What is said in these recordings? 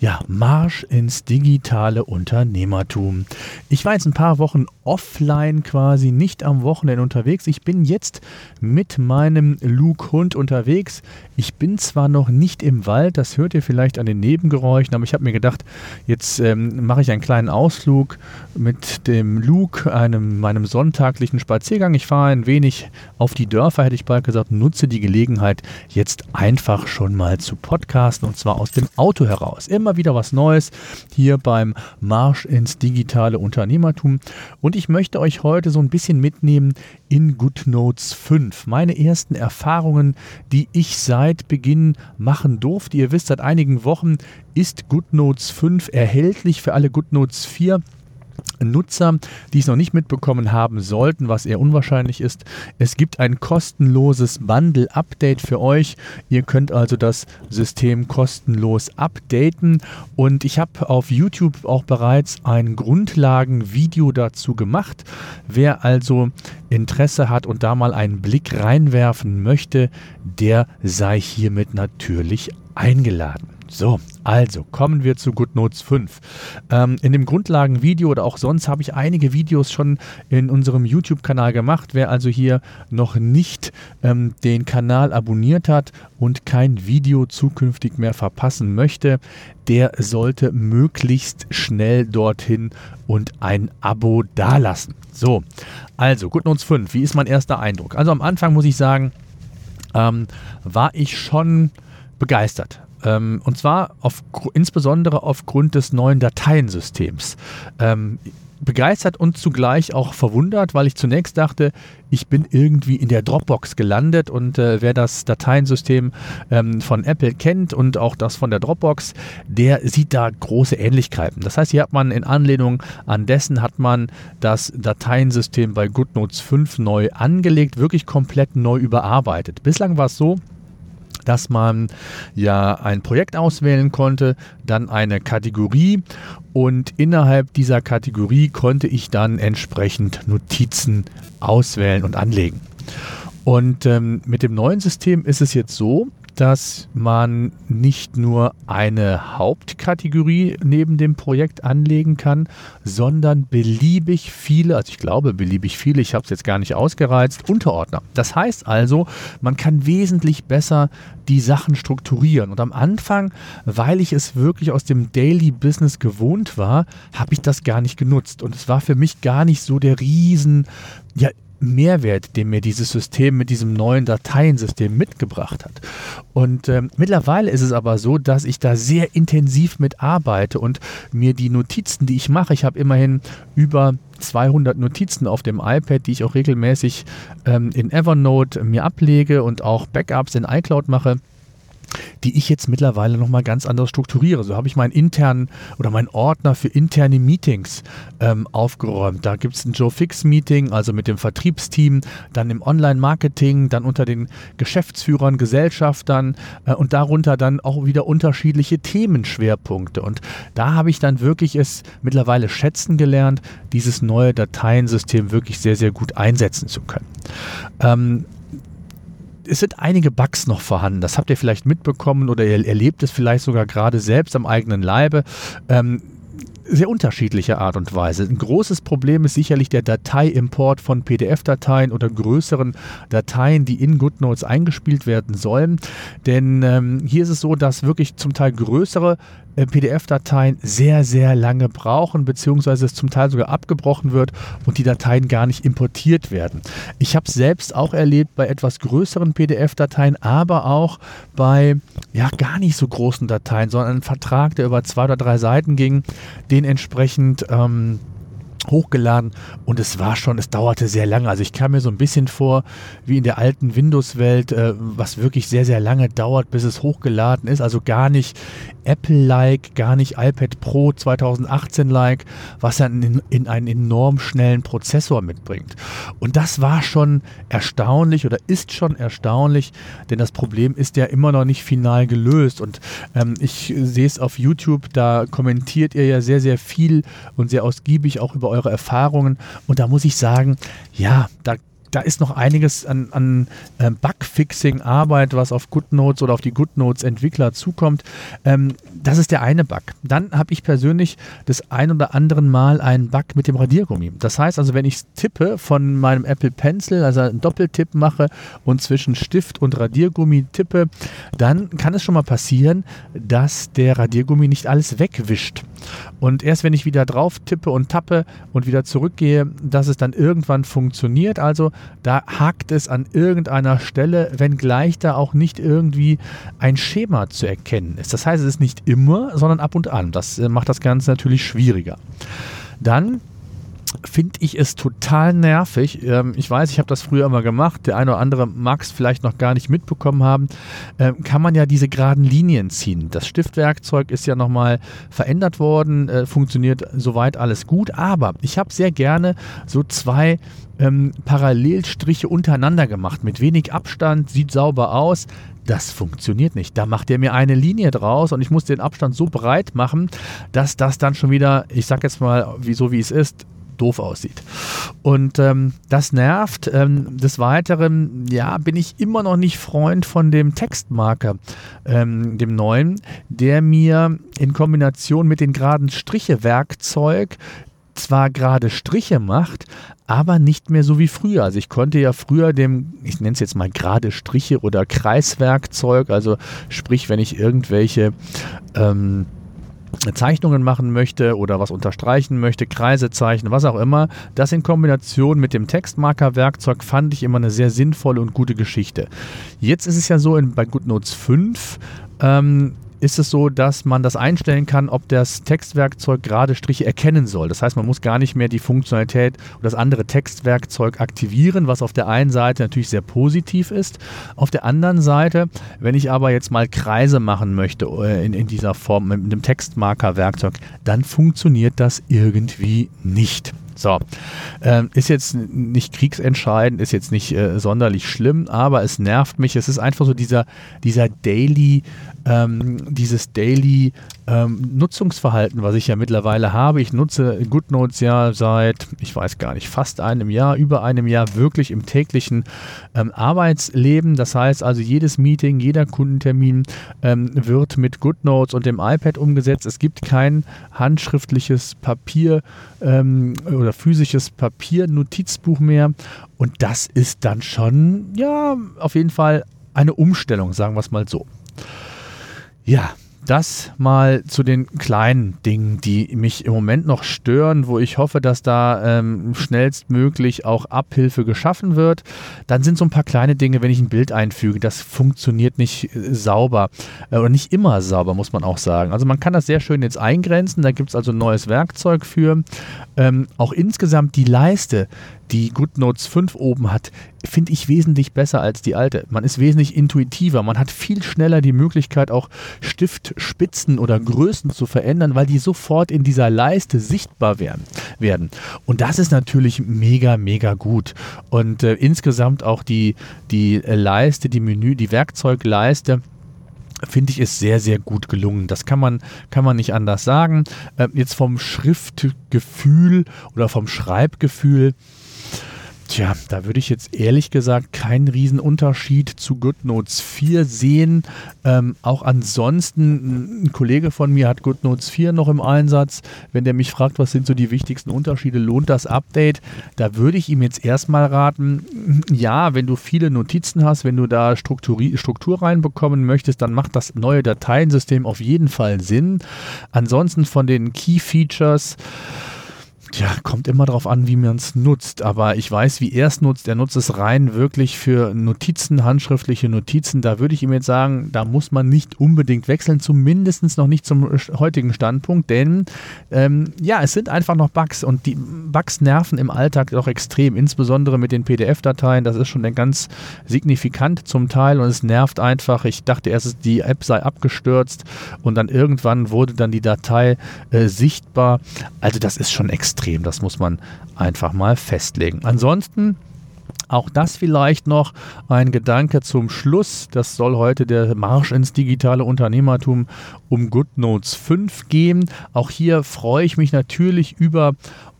ja, Marsch ins digitale Unternehmertum. Ich war jetzt ein paar Wochen offline quasi, nicht am Wochenende unterwegs. Ich bin jetzt mit meinem Luke-Hund unterwegs. Ich bin zwar noch nicht im Wald, das hört ihr vielleicht an den Nebengeräuschen, aber ich habe mir gedacht, jetzt ähm, mache ich einen kleinen Ausflug mit dem Luke, einem, meinem sonntaglichen Spaziergang. Ich fahre ein wenig auf die Dörfer, hätte ich bald gesagt, nutze die Gelegenheit, jetzt einfach schon mal zu podcasten und zwar aus dem Auto heraus. Immer immer wieder was Neues hier beim Marsch ins digitale Unternehmertum. Und ich möchte euch heute so ein bisschen mitnehmen in GoodNotes 5. Meine ersten Erfahrungen, die ich seit Beginn machen durfte. Ihr wisst, seit einigen Wochen ist GoodNotes 5 erhältlich für alle GoodNotes 4 Nutzer, die es noch nicht mitbekommen haben sollten, was eher unwahrscheinlich ist. Es gibt ein kostenloses Bundle-Update für euch. Ihr könnt also das System kostenlos updaten. Und ich habe auf YouTube auch bereits ein Grundlagenvideo dazu gemacht. Wer also Interesse hat und da mal einen Blick reinwerfen möchte, der sei hiermit natürlich eingeladen. So, also kommen wir zu GoodNotes 5. Ähm, in dem Grundlagenvideo oder auch sonst habe ich einige Videos schon in unserem YouTube-Kanal gemacht. Wer also hier noch nicht ähm, den Kanal abonniert hat und kein Video zukünftig mehr verpassen möchte, der sollte möglichst schnell dorthin und ein Abo dalassen. So, also GoodNotes 5, wie ist mein erster Eindruck? Also am Anfang muss ich sagen, ähm, war ich schon begeistert. Ähm, und zwar auf, insbesondere aufgrund des neuen Dateiensystems. Ähm, begeistert und zugleich auch verwundert, weil ich zunächst dachte, ich bin irgendwie in der Dropbox gelandet und äh, wer das Dateiensystem ähm, von Apple kennt und auch das von der Dropbox, der sieht da große Ähnlichkeiten. Das heißt, hier hat man in Anlehnung an dessen hat man das Dateiensystem bei GoodNotes 5 neu angelegt, wirklich komplett neu überarbeitet. Bislang war es so, dass man ja ein Projekt auswählen konnte, dann eine Kategorie und innerhalb dieser Kategorie konnte ich dann entsprechend Notizen auswählen und anlegen. Und ähm, mit dem neuen System ist es jetzt so, dass man nicht nur eine Hauptkategorie neben dem Projekt anlegen kann, sondern beliebig viele, also ich glaube beliebig viele, ich habe es jetzt gar nicht ausgereizt, Unterordner. Das heißt also, man kann wesentlich besser die Sachen strukturieren. Und am Anfang, weil ich es wirklich aus dem Daily Business gewohnt war, habe ich das gar nicht genutzt. Und es war für mich gar nicht so der riesen, ja, Mehrwert, den mir dieses System mit diesem neuen Dateiensystem mitgebracht hat. Und ähm, mittlerweile ist es aber so, dass ich da sehr intensiv mit arbeite und mir die Notizen, die ich mache, ich habe immerhin über 200 Notizen auf dem iPad, die ich auch regelmäßig ähm, in Evernote mir ablege und auch Backups in iCloud mache die ich jetzt mittlerweile nochmal ganz anders strukturiere. So habe ich meinen internen oder meinen Ordner für interne Meetings ähm, aufgeräumt. Da gibt es ein Joe Fix Meeting, also mit dem Vertriebsteam, dann im Online-Marketing, dann unter den Geschäftsführern, Gesellschaftern äh, und darunter dann auch wieder unterschiedliche Themenschwerpunkte. Und da habe ich dann wirklich es mittlerweile schätzen gelernt, dieses neue Dateiensystem wirklich sehr, sehr gut einsetzen zu können. Ähm, es sind einige Bugs noch vorhanden. Das habt ihr vielleicht mitbekommen oder ihr erlebt es vielleicht sogar gerade selbst am eigenen Leibe. Ähm, sehr unterschiedliche Art und Weise. Ein großes Problem ist sicherlich der Dateiimport von PDF-Dateien oder größeren Dateien, die in GoodNotes eingespielt werden sollen. Denn ähm, hier ist es so, dass wirklich zum Teil größere PDF-Dateien sehr, sehr lange brauchen, beziehungsweise es zum Teil sogar abgebrochen wird und die Dateien gar nicht importiert werden. Ich habe es selbst auch erlebt bei etwas größeren PDF-Dateien, aber auch bei ja gar nicht so großen Dateien, sondern einen Vertrag, der über zwei oder drei Seiten ging, den entsprechend ähm, hochgeladen und es war schon, es dauerte sehr lange. Also ich kam mir so ein bisschen vor wie in der alten Windows-Welt, äh, was wirklich sehr, sehr lange dauert, bis es hochgeladen ist. Also gar nicht Apple-like, gar nicht iPad Pro 2018-like, was dann in, in einen enorm schnellen Prozessor mitbringt. Und das war schon erstaunlich oder ist schon erstaunlich, denn das Problem ist ja immer noch nicht final gelöst. Und ähm, ich sehe es auf YouTube, da kommentiert ihr ja sehr, sehr viel und sehr ausgiebig auch über eure Erfahrungen. Und da muss ich sagen, ja, da da ist noch einiges an, an äh, Bugfixing-Arbeit, was auf GoodNotes oder auf die GoodNotes-Entwickler zukommt. Ähm, das ist der eine Bug. Dann habe ich persönlich das ein oder andere Mal einen Bug mit dem Radiergummi. Das heißt also, wenn ich tippe von meinem Apple Pencil, also einen Doppeltipp mache und zwischen Stift und Radiergummi tippe, dann kann es schon mal passieren, dass der Radiergummi nicht alles wegwischt. Und erst wenn ich wieder drauf tippe und tappe und wieder zurückgehe, dass es dann irgendwann funktioniert. Also da hakt es an irgendeiner Stelle, wenngleich da auch nicht irgendwie ein Schema zu erkennen ist. Das heißt, es ist nicht immer, sondern ab und an. Das äh, macht das Ganze natürlich schwieriger. Dann finde ich es total nervig. Ähm, ich weiß, ich habe das früher immer gemacht. Der eine oder andere mag es vielleicht noch gar nicht mitbekommen haben. Ähm, kann man ja diese geraden Linien ziehen. Das Stiftwerkzeug ist ja nochmal verändert worden, äh, funktioniert soweit alles gut. Aber ich habe sehr gerne so zwei ähm, Parallelstriche untereinander gemacht. Mit wenig Abstand, sieht sauber aus. Das funktioniert nicht. Da macht er mir eine Linie draus und ich muss den Abstand so breit machen, dass das dann schon wieder, ich sag jetzt mal, wie, so wie es ist, doof aussieht. Und ähm, das nervt. Ähm, des Weiteren, ja, bin ich immer noch nicht Freund von dem Textmarker, ähm, dem neuen, der mir in Kombination mit den geraden Striche-Werkzeug zwar gerade Striche macht, aber nicht mehr so wie früher. Also ich konnte ja früher dem, ich nenne es jetzt mal gerade Striche oder Kreiswerkzeug, also sprich, wenn ich irgendwelche ähm, Zeichnungen machen möchte oder was unterstreichen möchte, Kreise zeichnen, was auch immer. Das in Kombination mit dem Textmarker-Werkzeug fand ich immer eine sehr sinnvolle und gute Geschichte. Jetzt ist es ja so in, bei GoodNotes 5, ähm, ist es so, dass man das einstellen kann, ob das Textwerkzeug gerade Striche erkennen soll. Das heißt, man muss gar nicht mehr die Funktionalität oder das andere Textwerkzeug aktivieren, was auf der einen Seite natürlich sehr positiv ist. Auf der anderen Seite, wenn ich aber jetzt mal Kreise machen möchte äh, in, in dieser Form mit einem Textmarker-Werkzeug, dann funktioniert das irgendwie nicht. So, ähm, ist jetzt nicht kriegsentscheidend, ist jetzt nicht äh, sonderlich schlimm, aber es nervt mich. Es ist einfach so dieser, dieser Daily, ähm, dieses Daily ähm, Nutzungsverhalten, was ich ja mittlerweile habe. Ich nutze GoodNotes ja seit, ich weiß gar nicht, fast einem Jahr, über einem Jahr wirklich im täglichen ähm, Arbeitsleben. Das heißt also, jedes Meeting, jeder Kundentermin ähm, wird mit GoodNotes und dem iPad umgesetzt. Es gibt kein handschriftliches Papier ähm, oder oder physisches Papier-Notizbuch mehr. Und das ist dann schon, ja, auf jeden Fall eine Umstellung, sagen wir es mal so. Ja, das mal zu den kleinen Dingen, die mich im Moment noch stören, wo ich hoffe, dass da ähm, schnellstmöglich auch Abhilfe geschaffen wird. Dann sind so ein paar kleine Dinge, wenn ich ein Bild einfüge, das funktioniert nicht äh, sauber äh, oder nicht immer sauber, muss man auch sagen. Also man kann das sehr schön jetzt eingrenzen, da gibt es also ein neues Werkzeug für. Ähm, auch insgesamt die Leiste, die GoodNotes 5 oben hat, finde ich wesentlich besser als die alte. Man ist wesentlich intuitiver. Man hat viel schneller die Möglichkeit, auch Stiftspitzen oder Größen zu verändern, weil die sofort in dieser Leiste sichtbar werden. werden. Und das ist natürlich mega, mega gut. Und äh, insgesamt auch die, die Leiste, die Menü, die Werkzeugleiste finde ich, ist sehr, sehr gut gelungen. Das kann man, kann man nicht anders sagen. Äh, jetzt vom Schriftgefühl oder vom Schreibgefühl Tja, da würde ich jetzt ehrlich gesagt keinen Riesenunterschied zu GoodNotes 4 sehen. Ähm, auch ansonsten, ein Kollege von mir hat GoodNotes 4 noch im Einsatz. Wenn der mich fragt, was sind so die wichtigsten Unterschiede, lohnt das Update? Da würde ich ihm jetzt erstmal raten, ja, wenn du viele Notizen hast, wenn du da Struktur reinbekommen möchtest, dann macht das neue Dateiensystem auf jeden Fall Sinn. Ansonsten von den Key Features, Tja, kommt immer darauf an, wie man es nutzt. Aber ich weiß, wie er es nutzt. Er nutzt es rein wirklich für Notizen, handschriftliche Notizen. Da würde ich ihm jetzt sagen, da muss man nicht unbedingt wechseln, zumindest noch nicht zum heutigen Standpunkt. Denn ähm, ja, es sind einfach noch Bugs und die Bugs nerven im Alltag doch extrem, insbesondere mit den PDF-Dateien. Das ist schon ganz signifikant zum Teil und es nervt einfach. Ich dachte erst, die App sei abgestürzt und dann irgendwann wurde dann die Datei äh, sichtbar. Also das ist schon extrem extrem. Das muss man einfach mal festlegen. Ansonsten auch das vielleicht noch ein Gedanke zum Schluss. Das soll heute der Marsch ins digitale Unternehmertum um GoodNotes 5 gehen. Auch hier freue ich mich natürlich über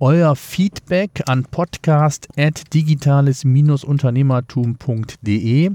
euer Feedback an podcast.digitales-unternehmertum.de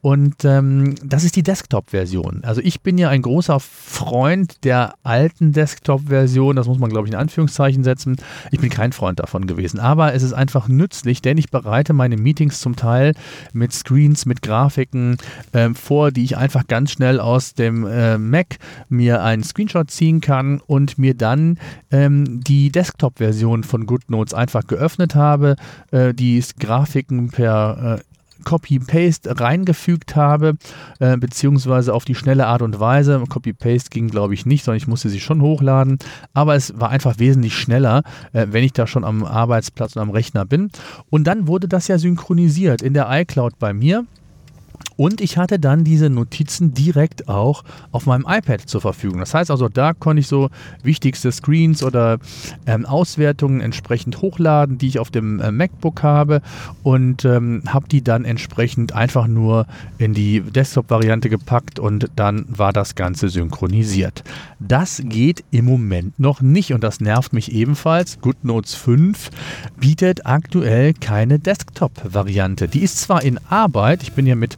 und ähm, das ist die Desktop-Version. Also ich bin ja ein großer Freund der alten Desktop-Version. Das muss man, glaube ich, in Anführungszeichen setzen. Ich bin kein Freund davon gewesen. Aber es ist einfach nützlich, denn ich bereite meine Meetings zum Teil mit Screens, mit Grafiken äh, vor, die ich einfach ganz schnell aus dem äh, Mac mir einen Screenshot ziehen kann und mir dann ähm, die Desktop-Version von GoodNotes einfach geöffnet habe, äh, die Grafiken per äh, Copy-Paste reingefügt habe, äh, beziehungsweise auf die schnelle Art und Weise. Copy-Paste ging, glaube ich, nicht, sondern ich musste sie schon hochladen. Aber es war einfach wesentlich schneller, äh, wenn ich da schon am Arbeitsplatz und am Rechner bin. Und dann wurde das ja synchronisiert in der iCloud bei mir. Und ich hatte dann diese Notizen direkt auch auf meinem iPad zur Verfügung. Das heißt also, da konnte ich so wichtigste Screens oder ähm, Auswertungen entsprechend hochladen, die ich auf dem äh, MacBook habe und ähm, habe die dann entsprechend einfach nur in die Desktop-Variante gepackt und dann war das Ganze synchronisiert. Das geht im Moment noch nicht und das nervt mich ebenfalls. GoodNotes 5 bietet aktuell keine Desktop-Variante. Die ist zwar in Arbeit, ich bin ja mit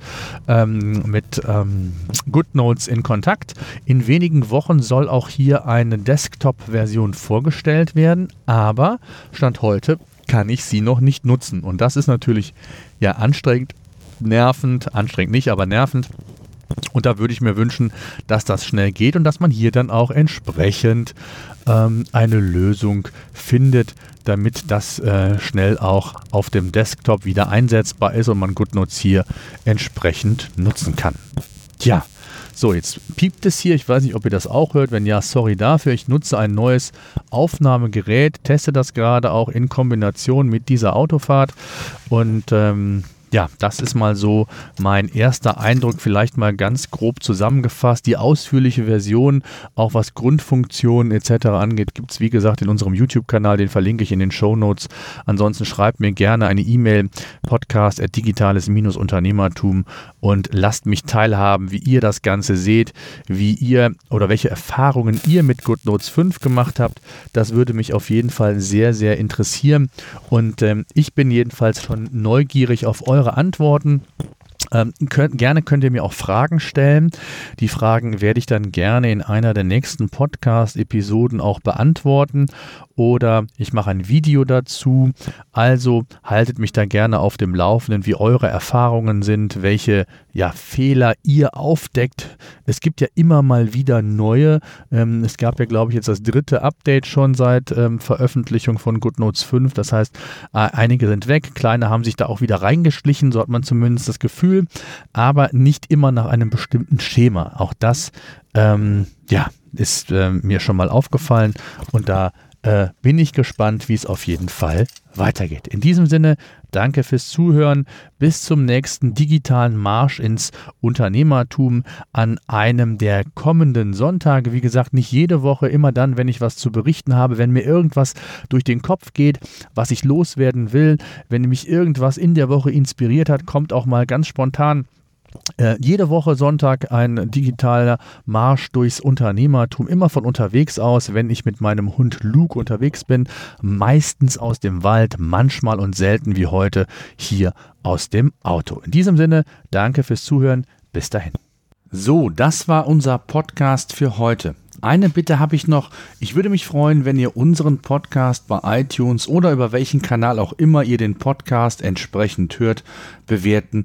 ähm, mit ähm, GoodNotes in Kontakt. In wenigen Wochen soll auch hier eine Desktop-Version vorgestellt werden, aber Stand heute kann ich sie noch nicht nutzen. Und das ist natürlich ja anstrengend, nervend, anstrengend nicht, aber nervend. Und da würde ich mir wünschen, dass das schnell geht und dass man hier dann auch entsprechend ähm, eine Lösung findet, damit das äh, schnell auch auf dem Desktop wieder einsetzbar ist und man GoodNotes hier entsprechend nutzen kann. Tja, so, jetzt piept es hier. Ich weiß nicht, ob ihr das auch hört. Wenn ja, sorry dafür. Ich nutze ein neues Aufnahmegerät, teste das gerade auch in Kombination mit dieser Autofahrt und ähm, ja, das ist mal so mein erster Eindruck, vielleicht mal ganz grob zusammengefasst. Die ausführliche Version, auch was Grundfunktionen etc. angeht, gibt es wie gesagt in unserem YouTube-Kanal, den verlinke ich in den Show Notes. Ansonsten schreibt mir gerne eine E-Mail, podcast at digitales-unternehmertum und lasst mich teilhaben, wie ihr das Ganze seht, wie ihr oder welche Erfahrungen ihr mit GoodNotes 5 gemacht habt. Das würde mich auf jeden Fall sehr, sehr interessieren und ähm, ich bin jedenfalls schon neugierig auf eure eure Antworten. Ähm, könnt, gerne könnt ihr mir auch Fragen stellen. Die Fragen werde ich dann gerne in einer der nächsten Podcast-Episoden auch beantworten oder ich mache ein Video dazu. Also haltet mich da gerne auf dem Laufenden, wie eure Erfahrungen sind, welche ja, Fehler ihr aufdeckt. Es gibt ja immer mal wieder neue. Ähm, es gab ja, glaube ich, jetzt das dritte Update schon seit ähm, Veröffentlichung von GoodNotes 5. Das heißt, einige sind weg, kleine haben sich da auch wieder reingeschlichen, so hat man zumindest das Gefühl, aber nicht immer nach einem bestimmten Schema. Auch das ähm, ja, ist äh, mir schon mal aufgefallen und da äh, bin ich gespannt, wie es auf jeden Fall weitergeht. In diesem Sinne, danke fürs Zuhören. Bis zum nächsten digitalen Marsch ins Unternehmertum an einem der kommenden Sonntage. Wie gesagt, nicht jede Woche, immer dann, wenn ich was zu berichten habe, wenn mir irgendwas durch den Kopf geht, was ich loswerden will, wenn mich irgendwas in der Woche inspiriert hat, kommt auch mal ganz spontan äh, jede Woche Sonntag ein digitaler Marsch durchs Unternehmertum, immer von unterwegs aus, wenn ich mit meinem Hund Luke unterwegs bin, meistens aus dem Wald, manchmal und selten wie heute hier aus dem Auto. In diesem Sinne, danke fürs Zuhören, bis dahin. So, das war unser Podcast für heute. Eine Bitte habe ich noch. Ich würde mich freuen, wenn ihr unseren Podcast bei iTunes oder über welchen Kanal auch immer ihr den Podcast entsprechend hört, bewerten